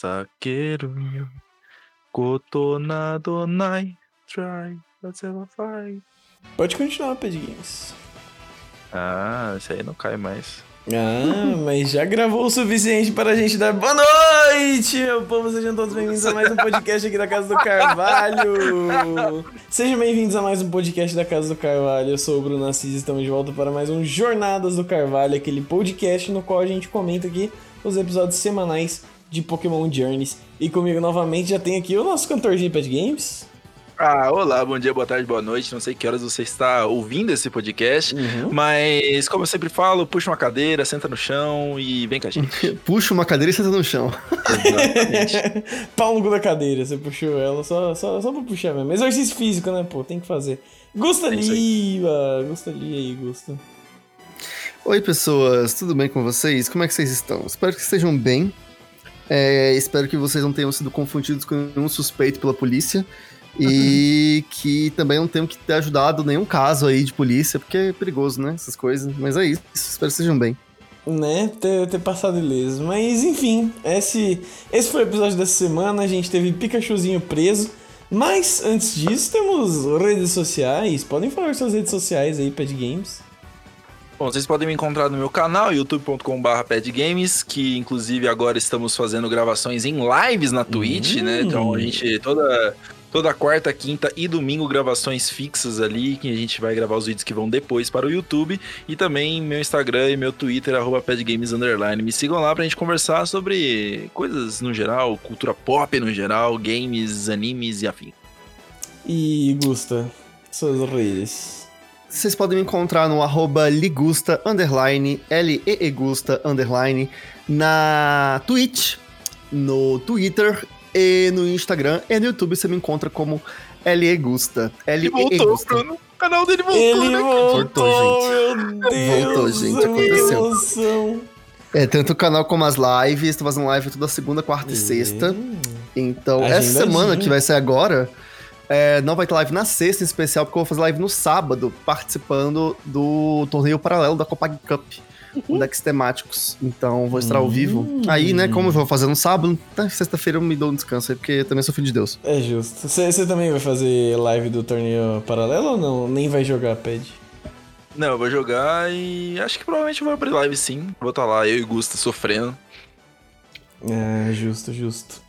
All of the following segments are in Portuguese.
Saqueiro Cotonado Night Try fight Pode continuar, Games. Ah, isso aí não cai mais. Ah, mas já gravou o suficiente para a gente dar boa noite, meu povo. Sejam todos bem-vindos a mais um podcast aqui da Casa do Carvalho. Sejam bem-vindos a mais um podcast da Casa do Carvalho. Eu sou o Bruno Assis e estamos de volta para mais um Jornadas do Carvalho, aquele podcast no qual a gente comenta aqui os episódios semanais de Pokémon Journeys. E comigo novamente já tem aqui o nosso cantorzinho de Pet Games. Ah, olá, bom dia, boa tarde, boa noite. Não sei que horas você está ouvindo esse podcast, Uhum. mas como eu sempre falo, puxa uma cadeira, senta no chão e vem com a gente. Puxa uma cadeira e senta no chão. Exatamente. Pau no cu da cadeira, você puxou ela só, só, só pra puxar mesmo. Exercício físico, né, pô? Tem que fazer. Gusta É! Gusta Lima aí, Gusta. Oi, pessoas, tudo bem com vocês? Como é que vocês estão? Espero que estejam bem. É, espero que vocês não tenham sido confundidos com nenhum suspeito pela polícia. E que também não tenham que ter ajudado nenhum caso aí de polícia, porque é perigoso, né? Essas coisas. Mas é isso. Espero que estejam bem. Né? Ter, ter passado ileso. Mas enfim, esse, esse foi o episódio dessa semana. A gente teve Pikachuzinho preso. Mas antes disso, temos redes sociais. Podem falar suas redes sociais aí, Pad Games. Bom, vocês podem me encontrar no meu canal, youtube.com.br padgames, que inclusive agora estamos fazendo gravações em lives na Twitch, Hum. né? Então a gente toda toda quarta, quinta e domingo gravações fixas ali, que a gente vai gravar os vídeos que vão depois para o YouTube e também meu Instagram e meu Twitter arroba @padgames underline. Me sigam lá pra gente conversar sobre coisas no geral, cultura pop no geral, games, animes e afim. E Gusta, suas redes. Vocês podem me encontrar no arroba ligusta, underline, L-E-E-Gusta, underline, na Twitch, no Twitter e no Instagram. E no YouTube você me encontra como L-E-Gusta. Ele voltou, L-E-E-Gusta. Bruno. O canal dele voltou, Ele né? voltou, Voltou, meu Deus! Voltou, gente, que aconteceu. emoção. É, tanto o canal como as lives. Tô fazendo live toda segunda, quarta e sexta. Então, essa semana que vai ser agora, é, não vai ter live na sexta em especial, porque eu vou fazer live no sábado, participando do torneio paralelo da Copag Cup, com decks temáticos. Então, vou estar ao Hum. vivo. Aí, né, como eu vou fazer no sábado, na sexta-feira eu me dou um descanso aí, porque eu também sou filho de Deus. É justo. Você também vai fazer live do torneio paralelo ou não? Nem vai jogar pad? Não, eu vou jogar e acho que provavelmente eu vou abrir live sim. Vou estar lá, eu e Gusta sofrendo. É, justo, justo.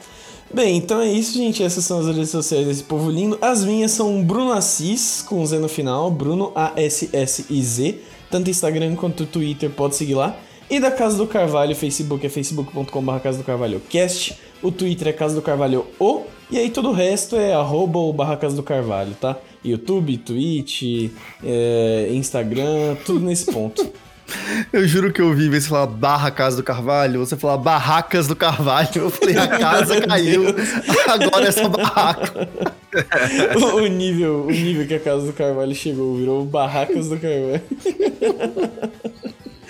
Bem, então é isso, gente. Essas são as redes sociais desse povo lindo. As minhas são Bruno Assis, com Z no final. Bruno A-S-S-I-Z. Tanto Instagram quanto Twitter, pode seguir lá. E da Casa do Carvalho, Facebook é facebook.com.br Casa do Carvalho Cast. O Twitter é Casa do Carvalho O. E aí todo o resto é arroba ou barra Casa do Carvalho, tá? YouTube, Twitch, é, Instagram, tudo nesse ponto. Eu juro que eu ouvi você falar barra Casa do Carvalho, você falar barracas do Carvalho. Eu falei, a casa caiu, agora é só barraca. o, o nível, o nível que a Casa do Carvalho chegou, virou Barracas do Carvalho.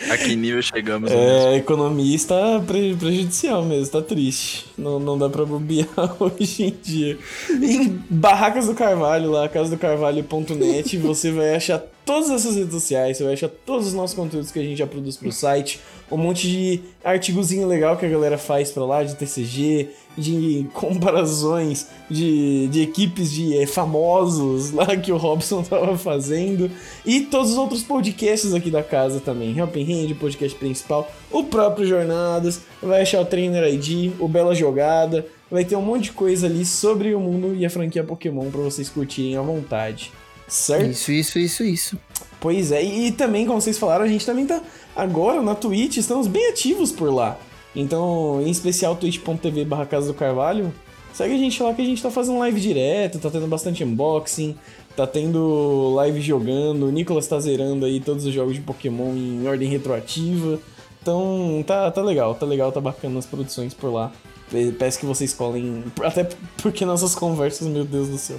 A que nível chegamos? É, a economia está pre- prejudicial mesmo, está triste. Não, não dá pra bobear hoje em dia. Em Barracas do Carvalho, lá, casadocarvalho.net, você vai achar todas essas redes sociais, você vai achar todos os nossos conteúdos que a gente já produz pro site, um monte de artigozinho legal que a galera faz pra lá, de TCG, de comparações de, de equipes de eh, famosos lá que o Robson tava fazendo. E todos os outros podcasts aqui da casa também. Helping Hand, podcast principal, o próprio Jornadas, vai achar o Trainer ID, o Bela Jogada, vai ter um monte de coisa ali sobre o mundo e a franquia Pokémon pra vocês curtirem à vontade. Certo? Isso, isso, isso, isso. Pois é, e também, como vocês falaram, a gente também tá agora na Twitch, estamos bem ativos por lá. Então, em especial twitch.tv barra Casa do Carvalho, segue a gente lá que a gente tá fazendo live direto, tá tendo bastante unboxing, tá tendo live jogando, o Nicolas tá zerando aí todos os jogos de Pokémon em ordem retroativa. Então, tá, tá legal, tá legal, tá bacana as produções por lá. Pe- Peço que vocês colhem, até porque nossas conversas, meu Deus do céu,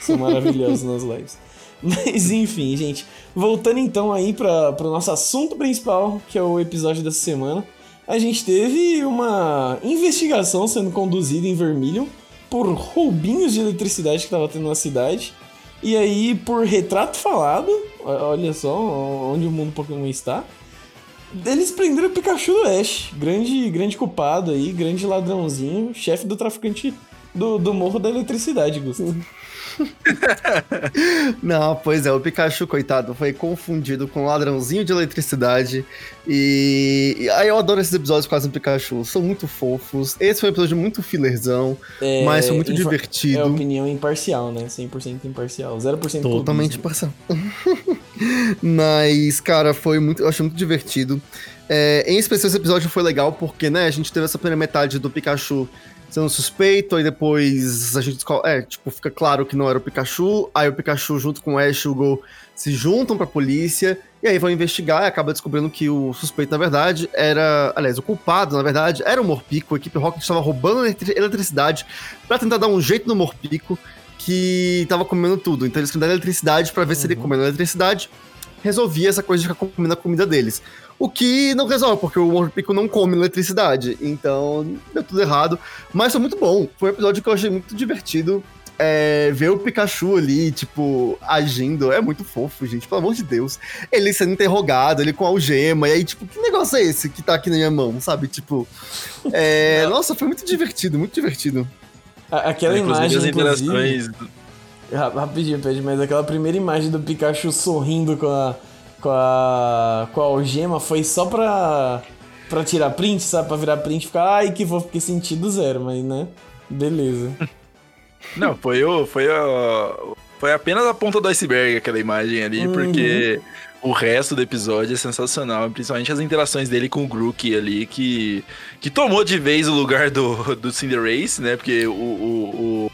são maravilhosas nas lives. Mas enfim, gente. Voltando então aí para o nosso assunto principal, que é o episódio dessa semana. A gente teve uma investigação sendo conduzida em Vermilion por roubinhos de eletricidade que tava tendo na cidade. E aí, por retrato falado, olha só onde o mundo Pokémon está. Eles prenderam o Pikachu do Ash. Grande, grande culpado aí, grande ladrãozinho, chefe do traficante do, do morro da eletricidade, Gustavo. Não, pois é, o Pikachu, coitado, foi confundido com um ladrãozinho de eletricidade. E. aí eu adoro esses episódios com o Pikachu, são muito fofos. Esse foi um episódio muito fillerzão, É, mas foi muito divertido. É opinião imparcial, né? 100% imparcial. 0% Totalmente clubismo. parcial. Mas, cara, foi muito. Eu achei muito divertido. É, em especial, esse episódio foi legal porque, né, a gente teve essa primeira metade do Pikachu sendo suspeito, aí depois a gente descobre. É, tipo, fica claro que não era o Pikachu. Aí o Pikachu, junto com o Ash e o Go, se juntam pra polícia. E aí vão investigar e acaba descobrindo que o suspeito, na verdade, era. Aliás, o culpado, na verdade, era o Morpico. A equipe Rocket estava roubando eletri- eletricidade pra tentar dar um jeito no Morpico que tava comendo tudo. Então eles queriam dar eletricidade pra ver se ele comendo eletricidade resolvia essa coisa de ficar comendo a comida deles. O que não resolve, porque o Morpico não come eletricidade. Então, deu tudo errado. Mas foi muito bom. Foi um episódio que eu achei muito divertido. É, ver o Pikachu ali, tipo, agindo, é muito fofo, gente, pelo amor de Deus. Ele sendo interrogado, ele com algema, e aí, tipo, que negócio é esse que tá aqui na minha mão, sabe? Tipo, é, nossa, foi muito divertido, muito divertido. A- Aquela Inclusive, imagem, as inclusive, interações. Ra- Rapidinho, Pedro, mas aquela primeira imagem do Pikachu sorrindo com a, com a, com a algema foi só pra, pra tirar print, sabe? Pra virar print e ficar, ai que fofo, porque sentido zero, mas né? Beleza. Não, foi o. Foi o. Foi apenas a ponta do iceberg aquela imagem ali, Uhum. porque o resto do episódio é sensacional, principalmente as interações dele com o Grook ali, que, que tomou de vez o lugar do, do Cinderace, né? Porque o, o,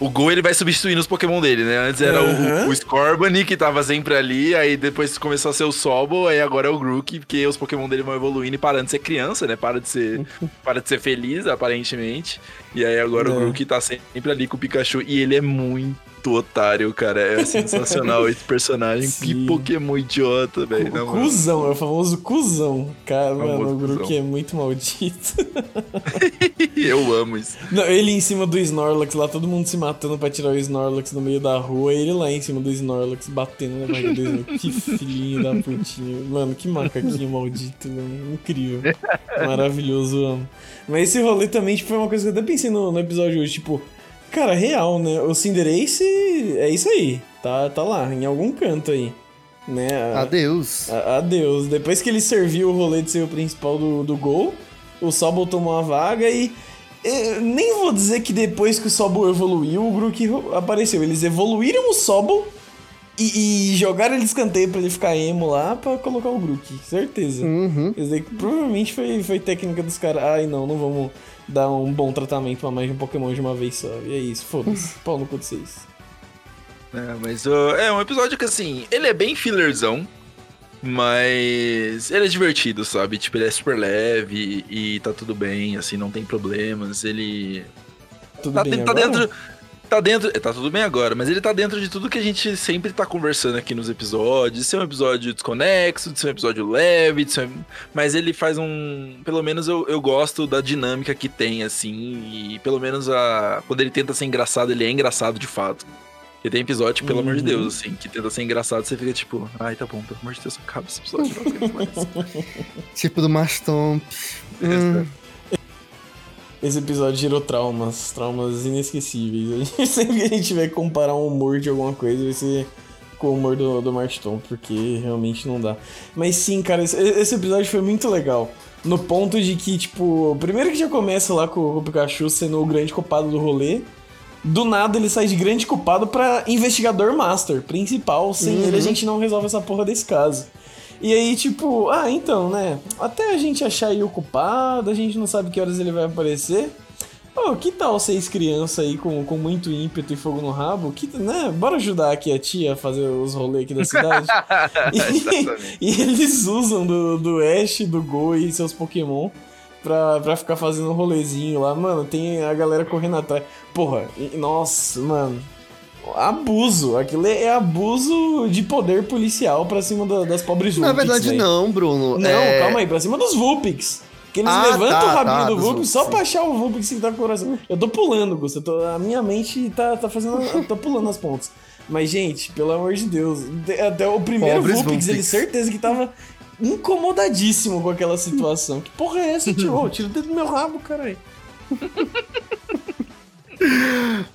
o, o Go ele vai substituindo os Pokémon dele, né? Antes era Uhum. o, o Scorbunny que tava sempre ali, aí depois começou a ser o Sobol, aí agora é o Grook, porque os Pokémon dele vão evoluindo e parando de ser criança, né? Para de ser, para de ser feliz, aparentemente. E aí agora É. o Grook tá sempre ali com o Pikachu e ele é muito otário, cara. É sensacional esse personagem. Sim. Que Pokémon idiota, velho. na O moral. cuzão, é o famoso cuzão. Cara, Famoso mano, o Grook é muito maldito. Eu amo isso. Não, ele em cima do Snorlax lá, todo mundo se matando pra tirar o Snorlax no meio da rua, ele lá em cima do Snorlax, batendo na barriga do Snorlax. Que filhinho da putinha. Mano, que macaquinho maldito, velho. Incrível. Maravilhoso, amo. Mas esse rolê também, tipo, foi uma coisa que eu até pensei no, no episódio hoje, tipo, cara, real, né? O Cinderace é isso aí. Tá, tá lá, em algum canto aí. Né? A- Adeus. a- Adeus. Depois que ele serviu o rolê de ser o principal do, do gol, o Sobol tomou a vaga e. eh, nem vou dizer que depois que o Sobol evoluiu, o Grook ro- apareceu. Eles evoluíram o Sobol e, e jogaram ele escanteio pra ele ficar emo lá pra colocar o Grook. Certeza. Uhum. Quer dizer, que provavelmente foi, foi técnica dos caras. Ai, não, não vamos dar um bom tratamento pra mais de um Pokémon de uma vez só. E é isso, foda-se. Pau no cu de vocês. É, mas ó, é um episódio que, assim, ele é bem fillerzão, mas ele é divertido, sabe? Tipo, ele é super leve e, e tá tudo bem, assim, não tem problemas. Ele Tudo tá, bem tá agora? dentro. Tá dentro. Tá tudo bem agora, mas ele tá dentro de tudo que a gente sempre tá conversando aqui nos episódios. De ser um episódio desconexo, de ser um episódio leve, de ser... mas ele faz um. Pelo menos eu, eu gosto da dinâmica que tem, assim. E pelo menos a. Quando ele tenta ser engraçado, ele é engraçado de fato. Porque tem episódio, pelo amor de Uhum. Deus, assim, que tenta ser engraçado, você fica tipo, ai, tá bom, pelo amor de Deus, acaba esse episódio, não mais. Tipo do Mastomp. Hum. Esse episódio gerou traumas, traumas inesquecíveis. Sempre que a gente tiver que comparar um humor de alguma coisa, vai ser com o humor do, do Marston, porque realmente não dá. Mas sim, cara, esse, esse episódio foi muito legal. No ponto de que, tipo, primeiro que já começa lá com, com o Pikachu sendo o grande culpado do rolê. Do nada ele sai de grande culpado pra investigador master, principal. Sem ele a gente não resolve essa porra desse caso. E aí, tipo, ah, então, né? Até a gente achar aí o culpado, a gente não sabe que horas ele vai aparecer. Ô, que tal seis crianças aí com, com muito ímpeto e fogo no rabo? Que, né? Bora ajudar aqui a tia a fazer os rolês aqui da cidade. E, e eles usam do, do Ash, do Go e seus Pokémon pra, pra ficar fazendo um rolezinho lá. Mano, tem a galera correndo atrás. Porra, e- nossa, mano. Abuso. Aquilo é é abuso de poder policial pra cima da- das pobres Na Vulpix, verdade, véi. não, Bruno. Não, É- calma aí, pra cima dos Vulpix. Que eles Ah, levantam tá, o rabinho tá, do Vulpix só sim. pra achar o Vulpix que tá com o coração. Eu tô pulando, tô- a minha mente tá, tá fazendo. Eu tô pulando as pontas. Mas, gente, pelo amor de Deus. de- Até o primeiro Pobres Vulpix, Vulpix. ele certeza que tava incomodadíssimo com aquela situação. Que porra é essa, tio? Tira o dedo do meu rabo, caralho.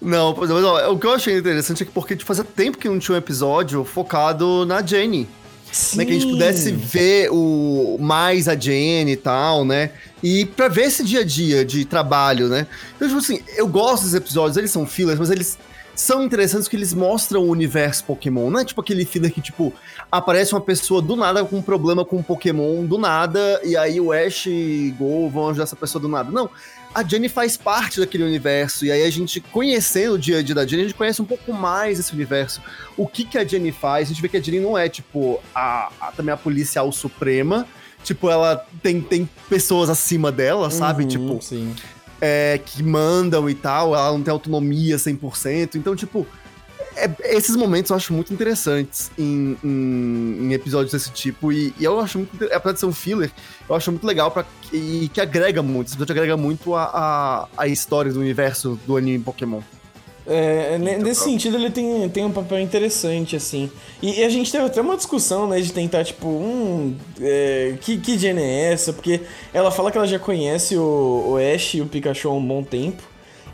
Não, mas ó, o que eu achei interessante é que porque fazia tempo que não tinha um episódio focado na Jenny. Sim. Né, que a gente pudesse ver o mais a Jenny e tal, né? E pra ver esse dia a dia de trabalho, né? Então, tipo assim, eu gosto dos episódios, eles são fillers, mas eles são interessantes porque eles mostram o universo Pokémon. Não é tipo aquele filler que, tipo, aparece uma pessoa do nada com um problema com um Pokémon do nada, e aí o Ash e Go vão ajudar essa pessoa do nada. Não. A Jenny faz parte daquele universo, e aí a gente, conhecendo o dia a dia da Jenny, a gente conhece um pouco mais esse universo. O que, que a Jenny faz? A gente vê que a Jenny não é, tipo, a, a também a policial suprema. Tipo, ela tem, tem pessoas acima dela, sabe? Uhum, tipo, sim. é, que mandam e tal, ela não tem autonomia 100%. Então, tipo, é- esses momentos eu acho muito interessantes em, em- em episódios desse tipo. E, e eu acho muito. Apesar de ser um filler, eu acho muito legal pra, e que agrega muito. Esse episódio agrega muito a, a, a história do universo do anime Pokémon. É, ne- nesse sentido, ele tem, tem um papel interessante, assim. E, e a gente teve até uma discussão, né, de tentar, tipo, hum, é, que, que Jenny é essa? Porque ela fala que ela já conhece o, o Ash e o Pikachu há um bom tempo.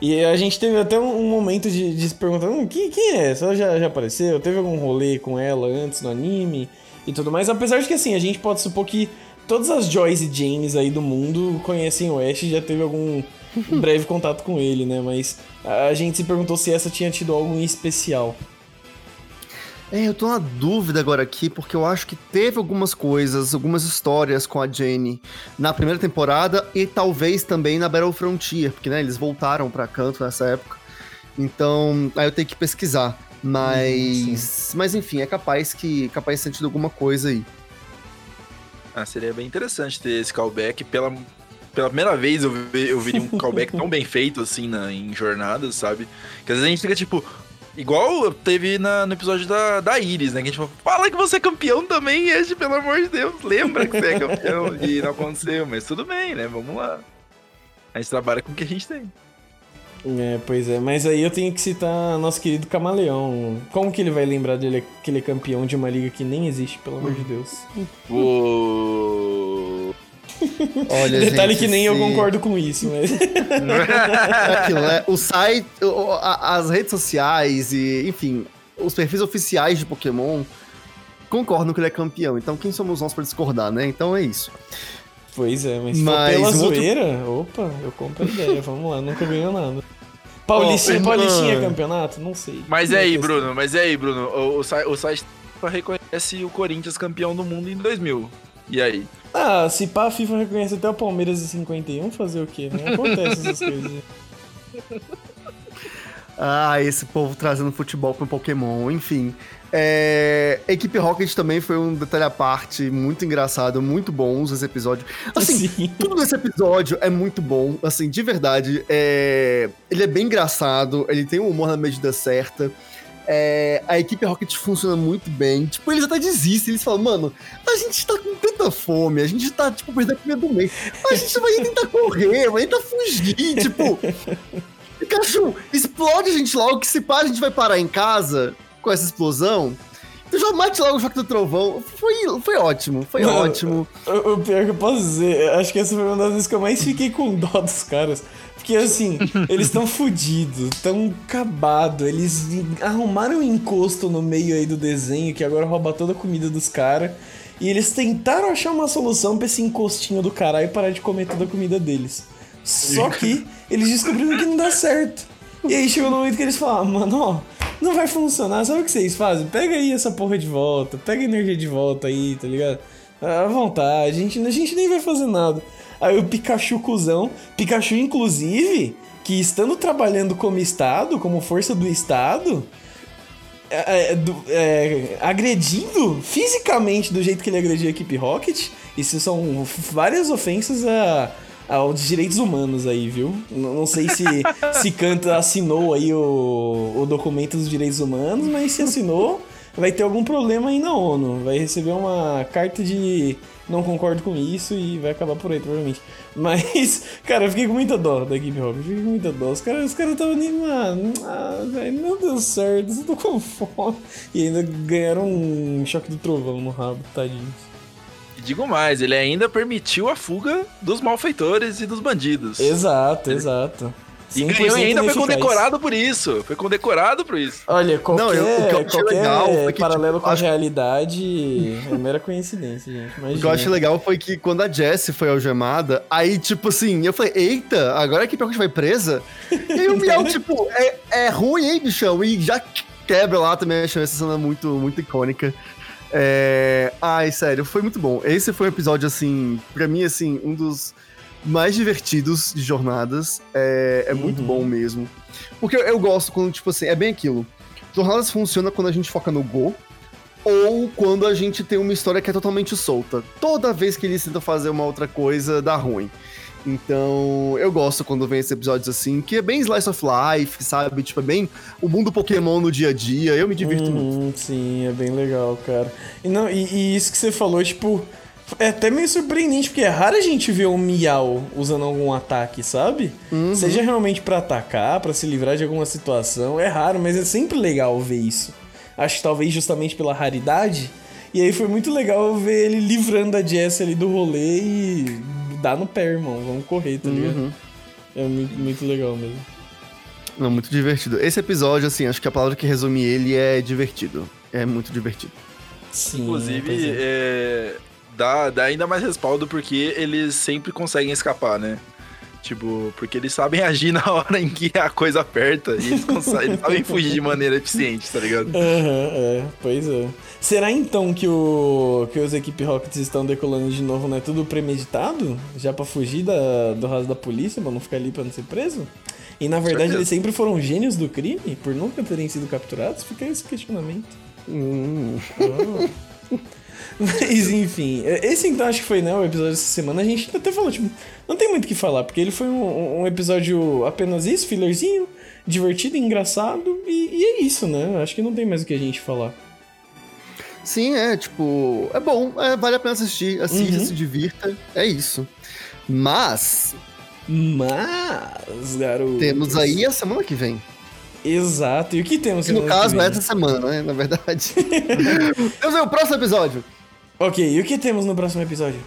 E a gente teve até um, um momento de, de se perguntar, hum, quem, quem é essa? Ela já, já apareceu? Teve algum rolê com ela antes no anime? E tudo mais. Apesar de que, assim, a gente pode supor que todas as Joyce e Janes aí do mundo conhecem o Ash e já teve algum breve contato com ele, né? Mas a gente se perguntou se essa tinha tido algo em especial. É, eu tô na dúvida agora aqui, porque eu acho que teve algumas coisas, algumas histórias com a Jenny na primeira temporada e talvez também na Battle Frontier, porque né, eles voltaram pra canto nessa época. Então, aí eu tenho que pesquisar. Mas, mas enfim, é capaz que capaz de ter tido alguma coisa aí. Ah, seria bem interessante ter esse callback. Pela, pela primeira vez eu, vi- eu viria um callback tão bem feito assim na, em jornadas, sabe? Que às vezes a gente fica tipo. Igual teve na- no episódio da, da Iris, né? Que a gente falou, fala que você é campeão também, Ash, pelo amor de Deus. Lembra que você é campeão. E não aconteceu, mas tudo bem, né? Vamos lá. A gente trabalha com o que a gente tem. É, pois é. Mas aí eu tenho que citar nosso querido Camaleão. Como que ele vai lembrar dele que ele é campeão de uma liga que nem existe, pelo amor de Deus? O... Olha, Detalhe gente, que nem eu se- concordo com isso, mas... É aquilo, né? O site, as redes sociais e, enfim, os perfis oficiais de Pokémon concordam que ele é campeão. Então, quem somos nós pra discordar, né? Então é isso. Pois é, mas, Mas pela um outro- zoeira, opa, eu compro a ideia, vamos lá, nunca ganhou nada. Paulistinha, Ó, Paulistinha é campeonato? Não sei. Mas é aí, questão. Bruno, mas é aí, Bruno. O, o, o site reconhece o Corinthians campeão do mundo em 2000. E aí? Ah, se pá, a FIFA reconhece até o Palmeiras em 51, fazer o quê? Não acontece essas coisas. Ah, esse povo trazendo futebol pro Pokémon, enfim. É... Equipe Rocket também foi um detalhe à parte, muito engraçado, muito bom esse episódio. Assim, Sim. tudo nesse episódio é muito bom, assim, de verdade. É... Ele é bem engraçado, ele tem o humor na medida certa. É, a equipe Rocket funciona muito bem. Tipo, eles até desistem, eles falam, mano, a gente tá com tanta fome, a gente tá, tipo, perdendo a comida do mês. A gente vai tentar correr, vai tentar fugir, tipo. Pikachu, explode a gente logo, que se pá, a gente vai parar em casa com essa explosão. Então já mate logo o choque do trovão. Foi, foi ótimo, foi Mano, ótimo. O, o pior que eu posso dizer, acho que essa foi uma das vezes que eu mais fiquei com dó dos caras. Porque assim, eles estão fudidos, estão acabados, eles arrumaram um encosto no meio aí do desenho que agora rouba toda a comida dos caras. E eles tentaram achar uma solução pra esse encostinho do caralho parar de comer toda a comida deles. Só que eles descobriram que não dá certo. E aí chegou no momento que eles falaram, mano, ó, não vai funcionar, sabe o que vocês fazem? Pega aí essa porra de volta, pega a energia de volta aí, tá ligado? À vontade, a gente, a gente nem vai fazer nada. Aí o Pikachu cuzão, Pikachu inclusive, que estando trabalhando como Estado, como força do Estado, é, é, é, agredindo fisicamente do jeito que ele agrediu a equipe Rocket, isso são várias ofensas a, aos direitos humanos aí, viu? Não sei se, se Kanta assinou aí o, o documento dos direitos humanos, mas se assinou, vai ter algum problema aí na ONU. Vai receber uma carta de não concordo com isso e vai acabar por aí, provavelmente. Mas, cara, eu fiquei com muita dó da equipe Rocket, fiquei com muita dó. Os caras os caras estavam nem, mano, ah, velho, não deu certo, eu tô com fome. E ainda ganharam um choque do trovão no rabo, tadinhos. E digo mais, ele ainda permitiu a fuga dos malfeitores e dos bandidos. Exato, exato. E ganhou e ainda foi condecorado por isso. Foi condecorado por isso. Olha, qualquer, Não, eu, o que eu qualquer legal foi que, paralelo tipo, com a acho... realidade é mera coincidência, gente. Imagina. O que eu acho legal foi que quando a Jessie foi algemada, aí, tipo assim, eu falei, eita, agora que a gente vai presa? E aí o Miau, tipo, é, é ruim, hein, bichão? E já quebra lá também, achei essa cena muito, muito icônica. É... Ai, sério, foi muito bom. Esse foi um episódio, assim, pra mim, assim, um dos mais divertidos de jornadas. É, é muito uhum. bom mesmo. Porque eu, eu, gosto quando, tipo assim, é bem aquilo. Jornadas funciona quando a gente foca no Go. Ou quando a gente tem uma história que é totalmente solta. Toda vez que eles tentam fazer uma outra coisa, dá ruim. Então, eu gosto quando vem esses episódios assim, que é bem slice of life, sabe? Tipo, é bem o mundo Pokémon no dia a dia. Eu me divirto uhum, muito. Sim, é bem legal, cara. E, não, e, e isso que você falou, tipo, é até meio surpreendente, porque é raro a gente ver um Miau usando algum ataque, sabe? Uhum. Seja realmente para atacar, para se livrar de alguma situação. É raro, mas é sempre legal ver isso. Acho que talvez justamente pela raridade. E aí foi muito legal ver ele livrando a Jess ali do rolê e dar no pé, irmão. Vamos correr, tá ligado? Uhum. É muito, muito legal mesmo. Não, muito divertido. Esse episódio, assim, acho que a palavra que resume ele é divertido. É muito divertido. Sim, Inclusive, é. É, dá, dá ainda mais respaldo porque eles sempre conseguem escapar, né? Tipo, porque eles sabem agir na hora em que a coisa aperta e eles, conseguem, eles sabem fugir de maneira eficiente, tá ligado? Aham, uhum, é, pois é. Será então que, o, que os Equipe Rockets estão decolando de novo, né? Tudo premeditado? Já pra fugir da, do raso da polícia, pra não ficar ali pra não ser preso? E na verdade eles sempre foram gênios do crime, por nunca terem sido capturados? Fica esse questionamento. Hum. Oh. Mas enfim, esse então acho que foi né, o episódio dessa semana. A gente até falou, tipo, não tem muito o que falar, porque ele foi um, um episódio apenas isso, fillerzinho, divertido, engraçado, e, e, é isso, né? Acho que não tem mais o que a gente falar. Sim, é, tipo, é bom, é, vale a pena assistir, assista, uhum. se divirta, é isso. Mas. Mas, garoto. Temos aí a semana que vem. Exato. E o que temos No caso, é essa semana, né? Na verdade. temos aí o próximo episódio. Ok, e o que temos no próximo episódio?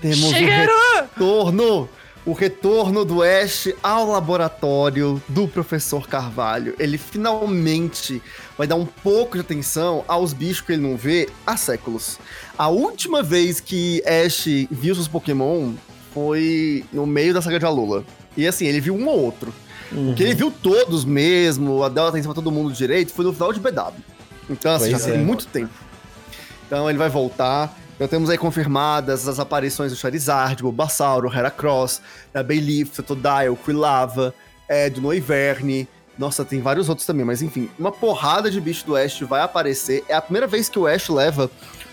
Temos Shigeru! o retorno! O retorno do Ash ao laboratório do professor Carvalho. Ele finalmente vai dar um pouco de atenção aos bichos que ele não vê há séculos. A última vez que Ash viu seus Pokémon foi no meio da saga de Alola. E assim, ele viu um ou outro. Uhum. Que ele viu todos mesmo, deu atenção pra todo mundo direito, foi no final de BW. Então, assim, pois já é. tem muito tempo. Então ele vai voltar. Então temos aí confirmadas as aparições do Charizard, Bulbasauro, Heracross, da Bayleaf, Totodile, Quilava, é, do Noiverne. Nossa, tem vários outros também, mas enfim, uma porrada de bicho do Ash vai aparecer. É a primeira vez que o Ash leva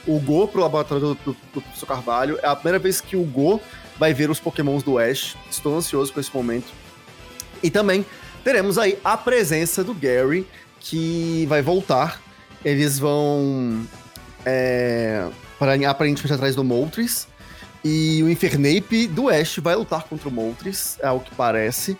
o Go pro laboratório do, do, do Professor Carvalho. É a primeira vez que o Go vai ver os pokémons do Ash. Estou ansioso com esse momento. E também teremos aí a presença do Gary, que vai voltar. Eles vão é, aparentemente atrás do Moltres. E o Infernape do Ash vai lutar contra o Moltres, é o que parece.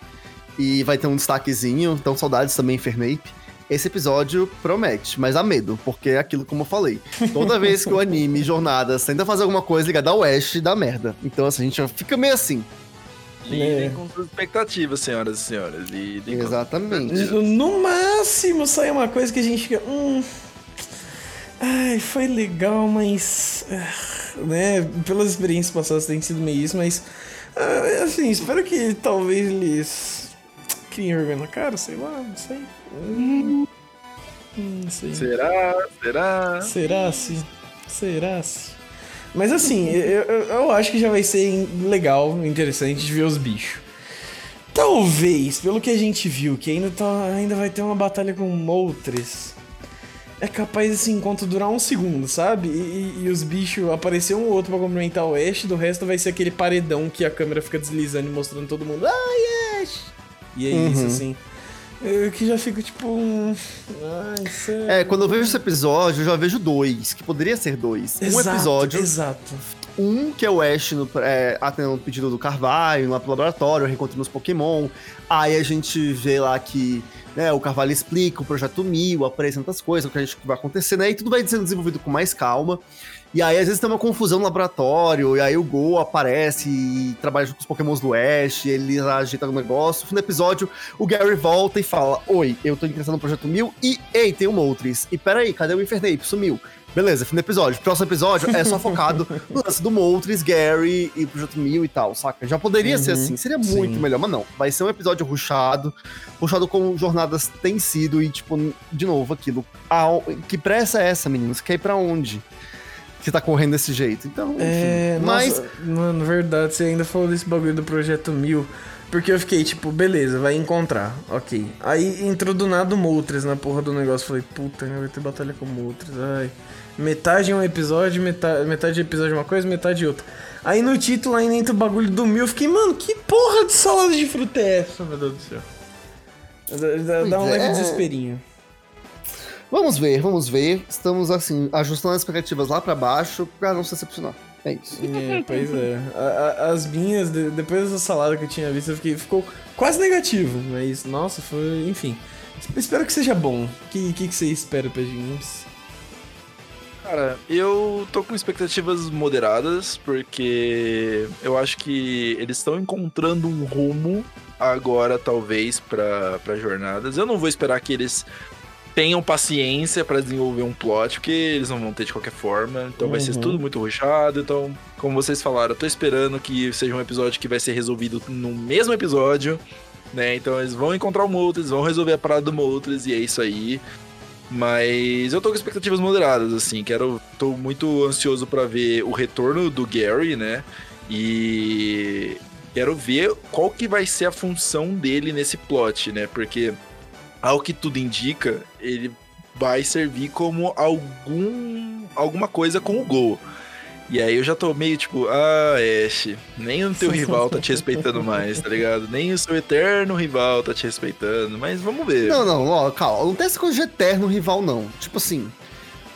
E vai ter um destaquezinho, então saudades também, Infernape. Esse episódio promete, mas há medo, porque é aquilo como eu falei. Toda vez que o anime Jornadas tenta fazer alguma coisa ligada ao Ash, dá merda. Então, assim, a gente fica meio assim. Lidem é. com suas expectativas, senhoras e senhores. Lidem Exatamente. No máximo sai uma coisa que a gente fica. Hum, Ai, foi legal, mas. Ah, né, pelas experiências passadas tem sido meio isso, mas. Ah, assim, espero que talvez eles. criem vergonha na cara, sei lá, não sei. Hum, não sei. Será? Será? Será se? Será se? Mas assim, eu, eu acho que já vai ser legal, interessante de ver os bichos. Talvez, pelo que a gente viu, que ainda, tá, ainda vai ter uma batalha com Moltres é capaz esse encontro durar um segundo, sabe? E, e, os bichos aparecer um ou outro pra complementar o Ash, do resto vai ser aquele paredão que a câmera fica deslizando e mostrando todo mundo. Ai, Ash! E é uhum. isso, assim. Eu que já fico tipo. Ai, sério. É, quando eu vejo esse episódio, eu já vejo dois, que poderia ser dois. Exato, um episódio. Exato. Um que é o Ash no, é, atendendo o pedido do Carvalho, lá pro laboratório, reencontrando os Pokémon. Aí a gente vê lá que né? O Carvalho explica o projeto Mil, apresenta as coisas, o que a gente vai acontecer, né? E tudo vai sendo desenvolvido com mais calma. E aí, às vezes, tem uma confusão no laboratório, e aí o Go aparece e trabalha junto com os pokémons do Ash, ele ajeita o negócio. No fim do episódio, o Gary volta e fala: Oi, eu tô interessado no Projeto Mil, e ei, tem o Moltres. E peraí, cadê o Infernape? Sumiu. Beleza, fim do episódio. Próximo episódio é só focado no lance do Moltres, Gary e Projeto Mil e tal, saca? Já poderia Uhum, ser assim, seria muito sim. melhor, mas não. Vai ser um episódio ruchado, ruchado como jornadas têm sido, e, tipo, de novo, aquilo. ao- que pressa é essa, menino? Você quer ir pra onde? Que tá correndo desse jeito. Então, enfim. É, mas. nossa, mano, verdade, você ainda falou desse bagulho do Projeto Mil. Porque eu fiquei, tipo, beleza, vai encontrar, ok. Aí entrou do nada o Moltres na porra do negócio. Falei, puta, vai ter batalha com o Moltres, ai. Metade é um episódio, metade, metade do episódio é uma coisa, metade outra. Aí no título ainda entra o bagulho do Mil. Eu fiquei, mano, que porra de salada de fruta é essa, meu Deus do céu? Dá, dá- um Pois é. leve desesperinho. Vamos ver, vamos ver. Estamos, assim, ajustando as expectativas lá pra baixo pra não se decepcionar. É isso. É, pois é. A- a- as minhas, de- depois dessa salada que eu tinha visto, eu fiquei, ficou quase negativo. Mas, nossa, foi. Enfim. Espero que seja bom. O que, que, que você espera pra Games? Cara, eu tô com expectativas moderadas, porque eu acho que eles estão encontrando um rumo agora, talvez, pra jornadas. Eu não vou esperar que eles tenham paciência pra desenvolver um plot, porque eles não vão ter de qualquer forma. Então vai ser Uhum. tudo muito rushado. Então, como vocês falaram, eu tô esperando que seja um episódio que vai ser resolvido no mesmo episódio. Né? Então eles vão encontrar o Moltres, vão resolver a parada do Moltres e é isso aí. Mas eu tô com expectativas moderadas, assim. Quero. tô muito ansioso pra ver o retorno do Gary, né? E quero ver qual que vai ser a função dele nesse plot, né? Porque, ao que tudo indica, ele vai servir como algum alguma coisa com o Gol. E aí eu já tô meio tipo, ah, Ash, nem o teu rival tá te respeitando mais, tá ligado? Nem o seu eterno rival tá te respeitando, mas vamos ver. Não, não, ó, calma. Não tem essa coisa de eterno rival, não. Tipo assim.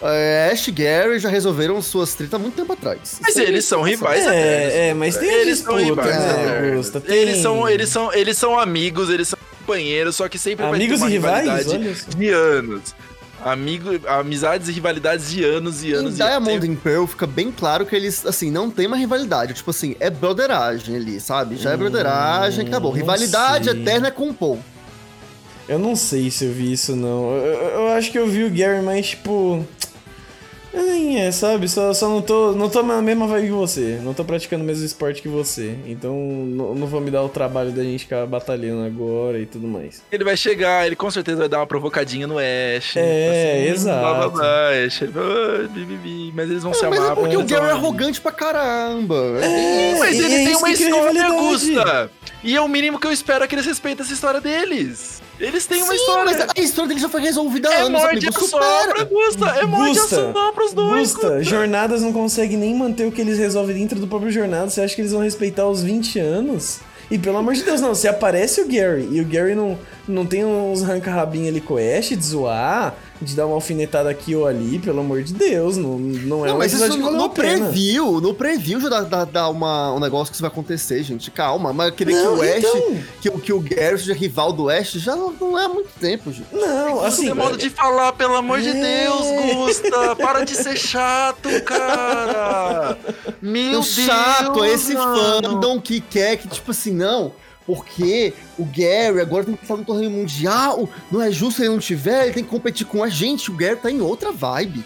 é, Ash e Gary já resolveram suas tretas há muito tempo atrás. Mas Isso aí eles são rivais eternos. É, é, mas tem Eles são disputa, rivais né. Augusta? Tem- Eles são, eles são, eles são amigos, eles são companheiros, só que sempre Amigos e vai ter uma rivais? rivalidade de anos. Amigo, amizades e rivalidades de anos e Em anos. Diamond e and Pearl fica bem claro que eles, assim, não tem uma rivalidade. Tipo assim, é brotheragem ali, sabe? Já é Hum, brotheragem, acabou. não Rivalidade sei. eterna é com o Paul. Eu não sei se eu vi isso, não. Eu, eu- eu acho que eu vi o Gary, mas, tipo. Nem é, sabe? Só, só não tô. Não tô na mesma vibe que você. Não tô praticando o mesmo esporte que você. Então não, não vou me dar o trabalho da gente ficar batalhando agora e tudo mais. Ele vai chegar, ele com certeza vai dar uma provocadinha no Ash. É, exato. Blá, blá, blá, Ash, mas eles vão se Ah, mas amar. é porque o Gary é arrogante pra caramba. É, Mas e ele é tem uma que cria história. Augusta. E é o mínimo que eu espero é que eles respeitem essa história deles. Eles têm uma Sim, história. mas a história dele já foi resolvida há É anos, morte amigo. a sopra, Supera. Gusta. É morte a Gusta, sopra os dois. Gusta, Jornadas não consegue nem manter o que eles resolvem dentro do próprio Jornada. Você acha que eles vão respeitar os 20 anos? E pelo amor de Deus, não. Se aparece o Gary e o Gary não, não tem uns arranca-rabinho ali com o Ash de zoar, de dar uma alfinetada aqui ou ali, pelo amor de Deus, não, não é Não, um mas isso que no, preview, no preview já dá, dá, dá uma, um negócio que isso vai acontecer, gente. Calma, mas querer que Não, o Ash, então. que, o- que o Gary seja rival do Ash já não, não é há muito tempo, gente. Não, assim. é modo de falar, pelo amor de É. Deus, Gusta. Para de ser chato, cara. Meu o Deus. chato é esse mano. fandom que quer que, tipo assim, não, porque o Gary agora tem que estar no torneio mundial, não é justo ele não tiver, ele tem que competir com a gente. O Gary tá em outra vibe.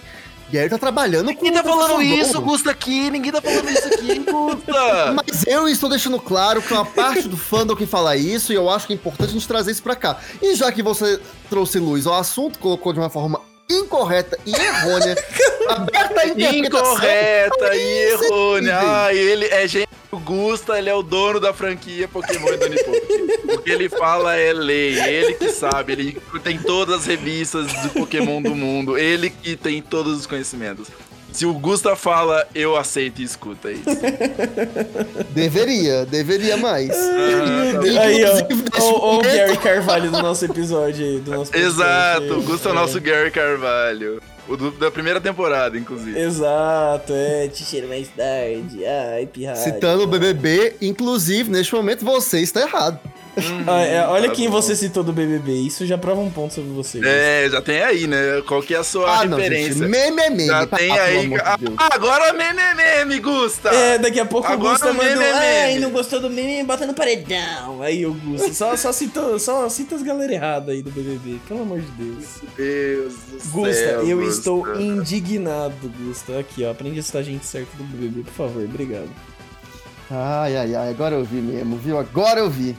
O Gary tá trabalhando com Ninguém tá falando isso. Gusta, aqui. Ninguém tá falando isso aqui, Gusta. Mas eu estou deixando claro que é uma parte do fandom que fala isso e eu acho que é importante a gente trazer isso pra cá. E já que você trouxe luz ao assunto, colocou de uma forma incorreta e errônea, aberta a interpretação. Incorreta e errônea. Ah, ele é gente. O Gusta, ele é o dono da franquia Pokémon e Donipoke. O que ele fala é lei, ele que sabe, ele tem todas as revistas do Pokémon do mundo, ele que tem todos os conhecimentos. Se o Gusta fala, eu aceito e escuta isso. Deveria, deveria mais. Ah, tá. Aí, ó. O momento- Gary Carvalho do nosso episódio aí. Do nosso Exato, o Gusta é o nosso Gary Carvalho. O do- da primeira temporada, inclusive. Exato, é. Te cheiro mais tarde. Ai, pirralho. Citando o BBB, inclusive, neste momento, você está errado. Ah, é, olha tá quem bom. você citou do BBB. Isso já prova um ponto sobre você. É, já tem aí, né? Qual que é a sua ah, referência? Meme, Já tem ah, aí. Ah, agora meme, meme, Gusta. É, daqui a pouco agora o Gusta mandou. Ai, não gostou do meme, bota no paredão. Aí o Gusta. Só, só, citou, só cita as galera errada aí do BBB. Pelo amor de Deus. Meu Deus do Gusta, céu, eu Gusta. estou indignado, Gusta. Aqui, ó. Aprende a citar gente certa do BBB, por favor. Obrigado. Ai, ai, ai. Agora eu vi mesmo, viu? Agora eu vi.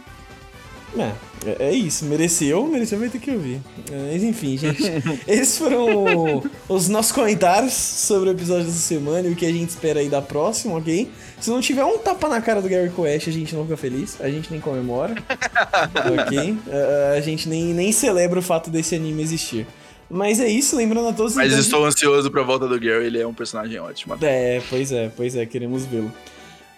É, é, é isso, mereceu, mereceu, vai ter que ouvir. É, mas enfim, gente, esses foram os nossos comentários sobre o episódio dessa semana e o que a gente espera aí da próxima, ok? Se não tiver um tapa na cara do Gary Quest, a gente não fica feliz, a gente nem comemora, ok? A, a gente nem, nem celebra o fato desse anime existir. Mas é isso, lembrando a todos... Mas então, estou ansioso pra volta do Gary, ele é um personagem ótimo. É, pois é, pois é, queremos vê-lo.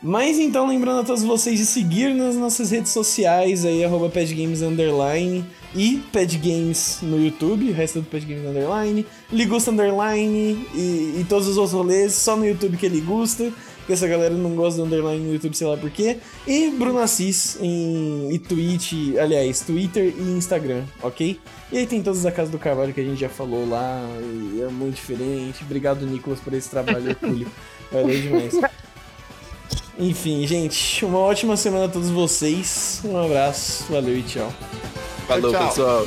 Mas então, lembrando a todos vocês de seguir nas nossas redes sociais aí, arroba Padgames Underline e Padgames no YouTube, o resto é do Padgames Underline, Ligusta Underline e, e, todos os outros rolês, só no YouTube que ele gusta, porque essa galera não gosta do Underline no YouTube, sei lá porquê. E Bruno Assis em e Twitch, aliás, Twitter e Instagram, ok? E aí tem todas as Casa do Carvalho que a gente já falou lá, é muito diferente. Obrigado, Nicolas, por esse trabalho, Hercúleo. Valeu demais. Enfim, gente, uma ótima semana a todos vocês. Um abraço, valeu e tchau. Falou, tchau. pessoal.